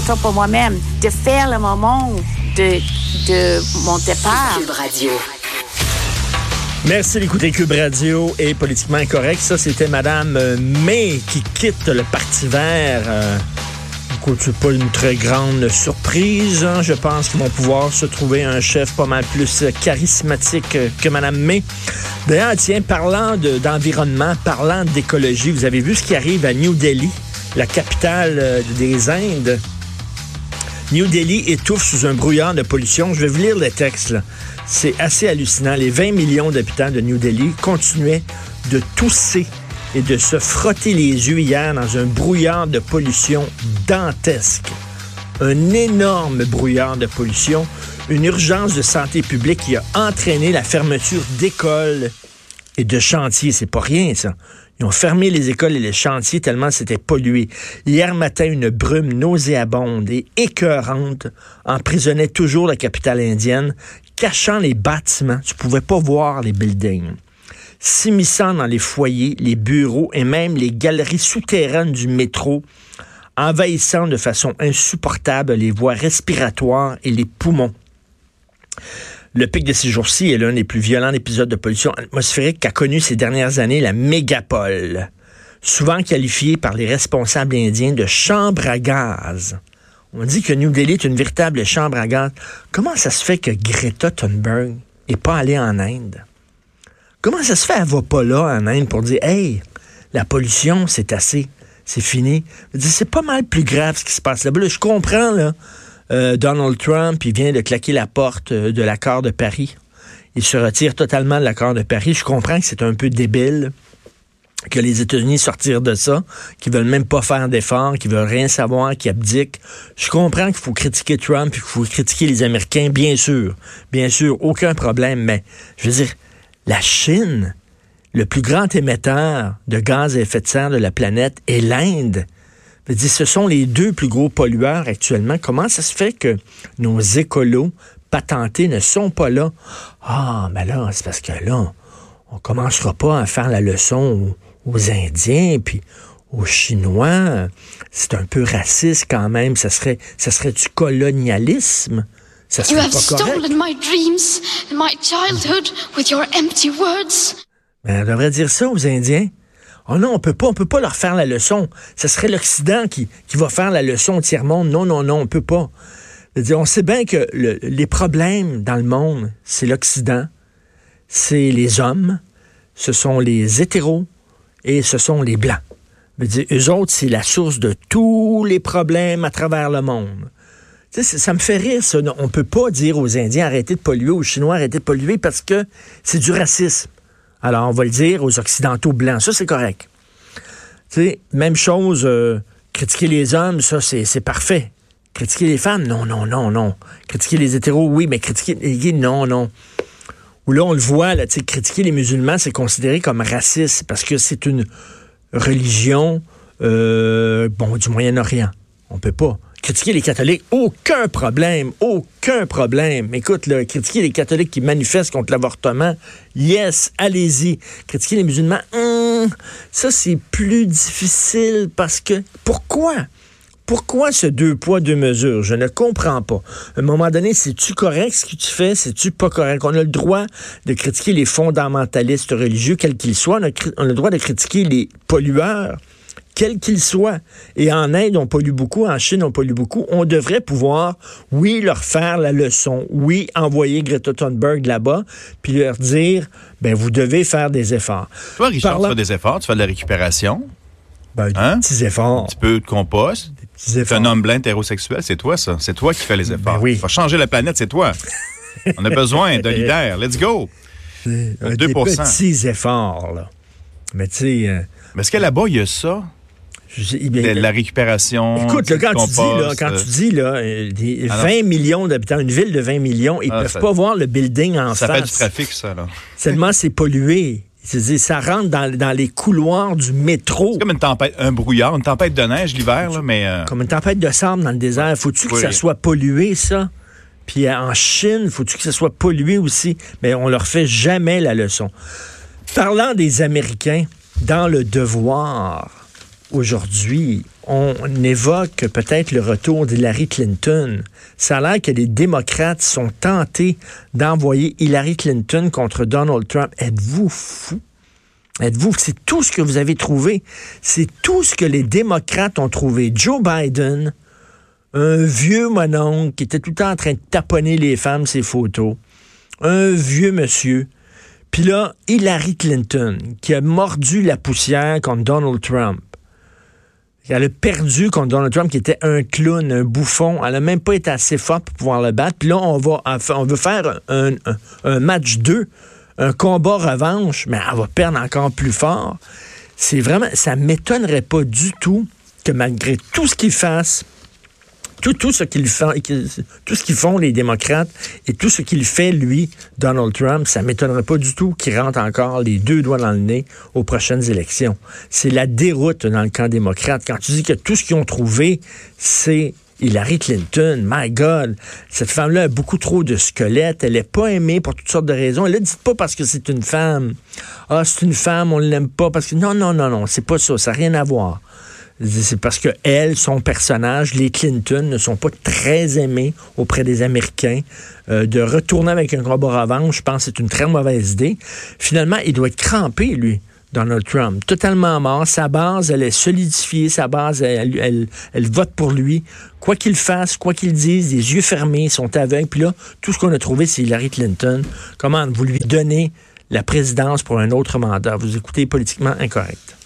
Photo pour moi-même, de faire le moment de, de mon départ. Cube Radio. Merci d'écouter Cube Radio et Politiquement Incorrect. Ça, c'était Madame euh, May qui quitte le Parti vert. Euh, c'est pas une très grande surprise. hein. Je pense qu'ils vont pouvoir se trouver un chef pas mal plus charismatique que Madame May. D'ailleurs, tiens, parlant de- d'environnement, parlant d'écologie, vous avez vu ce qui arrive à New Delhi, la capitale euh, des Indes? New Delhi étouffe sous un brouillard de pollution. Je vais vous lire le texte. C'est assez hallucinant. Les 20 millions d'habitants de New Delhi continuaient de tousser et de se frotter les yeux hier dans un brouillard de pollution dantesque. Un énorme brouillard de pollution, une urgence de santé publique qui a entraîné la fermeture d'écoles et de chantiers. C'est pas rien, ça. Ils ont fermé les écoles et les chantiers tellement c'était pollué. Hier matin, une brume nauséabonde et écœurante emprisonnait toujours la capitale indienne, cachant les bâtiments. Tu pouvais pas voir les buildings. S'immisçant dans les foyers, les bureaux et même les galeries souterraines du métro, envahissant de façon insupportable les voies respiratoires et les poumons. Le pic de ces jours-ci est l'un des plus violents épisodes de pollution atmosphérique qu'a connu ces dernières années la mégapole, souvent qualifiée par les responsables indiens de chambre à gaz. On dit que New Delhi est une véritable chambre à gaz. Comment ça se fait que Greta Thunberg n'est pas allée en Inde? Comment ça se fait qu'elle va pas là en Inde pour dire Hey, la pollution, c'est assez, c'est fini? C'est pas mal plus grave ce qui se passe là-bas. Là, je comprends, là. Euh, Donald Trump, il vient de claquer la porte euh, de l'accord de Paris. Il se retire totalement de l'accord de Paris. Je comprends que c'est un peu débile que les États-Unis sortirent de ça, qu'ils veulent même pas faire d'efforts, qu'ils veulent rien savoir, qu'ils abdiquent. Je comprends qu'il faut critiquer Trump, qu'il faut critiquer les Américains, bien sûr. Bien sûr, aucun problème, mais je veux dire, la Chine, le plus grand émetteur de gaz à effet de serre de la planète, est l'Inde. Je veux dire, ce sont les deux plus gros pollueurs actuellement. Comment ça se fait que nos écolos patentés ne sont pas là? Ah, mais là, c'est parce que là, on commencera pas à faire la leçon aux, aux Indiens, puis aux Chinois. C'est un peu raciste quand même. Ça serait, ça serait du colonialisme. Ça You serait have pas correct. stolen my dreams and my childhood with your empty words. Mais on devrait dire ça aux Indiens. Oh non, on peut pas, on peut pas leur faire la leçon. Ce serait l'Occident qui, va faire la leçon au tiers-monde. Non, non, non, on peut pas. On sait bien que le- les problèmes dans le monde, c'est l'Occident, c'est les hommes, ce sont les hétéros et ce sont les blancs. Dire, eux autres, c'est la source de tous les problèmes à travers le monde. Ça- me fait rire, ça. On peut pas dire aux Indiens arrêtez de polluer, aux Chinois arrêtez de polluer parce que c'est du racisme. Alors, on va le dire aux Occidentaux blancs. Ça, c'est correct. Tu sais, même chose, euh, critiquer les hommes, ça, c'est parfait. Critiquer les femmes, non, non, non, non. Critiquer les hétéros, oui, mais critiquer les gays, non, non. Ou là, on le voit, là, critiquer les musulmans, c'est considéré comme raciste parce que c'est une religion, euh, du Moyen-Orient. On peut pas. Critiquer les catholiques, aucun problème, aucun problème. Écoute, critiquer les catholiques qui manifestent contre l'avortement, yes, allez-y. Critiquer les musulmans, hum, ça c'est plus difficile parce que pourquoi? Pourquoi ce deux poids, deux mesures? Je ne comprends pas. À un moment donné, c'est-tu correct ce que tu fais? C'est-tu pas correct? On a le droit de critiquer les fondamentalistes religieux, quels qu'ils soient. On a le droit de critiquer les pollueurs, quels qu'ils soient. Et en Inde, on pollue beaucoup. En Chine, on pollue beaucoup. On devrait pouvoir, oui, leur faire la leçon. Oui, envoyer Greta Thunberg là-bas, puis leur dire, ben, vous devez faire des efforts. Toi, Richard, Parlant- tu fais des efforts, tu fais de la récupération, Ben, des Hein? petits efforts. un petit peu de compost? Petits Tu es efforts. un homme blanc hétérosexuel, c'est toi, ça. C'est toi qui fais les efforts. Ben oui. Faut changer la planète, c'est toi. On a besoin d'un leader. Let's go. Euh, Des 2%. petits efforts, là. Mais tu sais, euh, Mais est-ce que là-bas, il y a ça? Eh bien, La, récupération. Écoute, là, quand tu dis, là, quand euh, tu dis là, euh, des Ah non. 20 millions d'habitants, une ville de 20 millions, ils Ah, peuvent ça- pas voir le building en Ça fait du face. trafic, ça, là. Seulement, c'est pollué. Ça rentre dans, dans les couloirs du métro. C'est comme une tempête, un brouillard, une tempête de neige l'hiver, là, mais. euh, Comme une tempête de sable dans le désert. Faut-tu que ça soit pollué, ça? Puis euh, en Chine, faut-tu que ça soit pollué aussi? Mais on leur fait jamais la leçon. Parlant des Américains, dans le devoir, aujourd'hui, on évoque peut-être le retour d'Hillary Clinton. Ça a l'air que les démocrates sont tentés d'envoyer Hillary Clinton contre Donald Trump. Êtes-vous fou? Êtes-vous, c'est tout ce que vous avez trouvé. C'est tout ce que les démocrates ont trouvé. Joe Biden, un vieux mononcle qui était tout le temps en train de taponner les femmes, ses photos. Un vieux monsieur. Puis là, Hillary Clinton, qui a mordu la poussière contre Donald Trump. Elle a perdu contre Donald Trump, qui était un clown, un bouffon. Elle n'a même pas été assez forte pour pouvoir le battre. Puis là, on, va, on veut faire un, match 2, un combat revanche, mais elle va perdre encore plus fort. C'est vraiment, ça m'étonnerait pas du tout que malgré tout ce qu'ils fassent, tout, ce qu'ils font, tout ce qu'ils font les démocrates et tout ce qu'il fait lui, Donald Trump, ça m'étonnerait pas du tout qu'il rentre encore les deux doigts dans le nez aux prochaines élections. C'est la déroute dans le camp démocrate. Quand tu dis que tout ce qu'ils ont trouvé, c'est Hillary Clinton, my God, cette femme-là a beaucoup trop de squelettes. Elle est pas aimée pour toutes sortes de raisons. Elle ne dit pas parce que c'est une femme. Ah, c'est une femme, on l'aime pas parce que non, non, non, non, c'est pas ça. Ça n'a rien à voir. C'est parce que elle, son personnage, les Clinton, ne sont pas très aimés auprès des Américains. Euh, de retourner avec un combat revanche, je pense que c'est une très mauvaise idée. Finalement, il doit être crampé, lui, Donald Trump. Totalement mort. Sa base, elle est solidifiée. Sa base, elle, elle, elle vote pour lui. Quoi qu'il fasse, quoi qu'il dise, les yeux fermés, ils sont aveugles. Puis là, tout ce qu'on a trouvé, c'est Hillary Clinton. Comment vous lui donnez la présidence pour un autre mandat? Vous écoutez politiquement incorrect.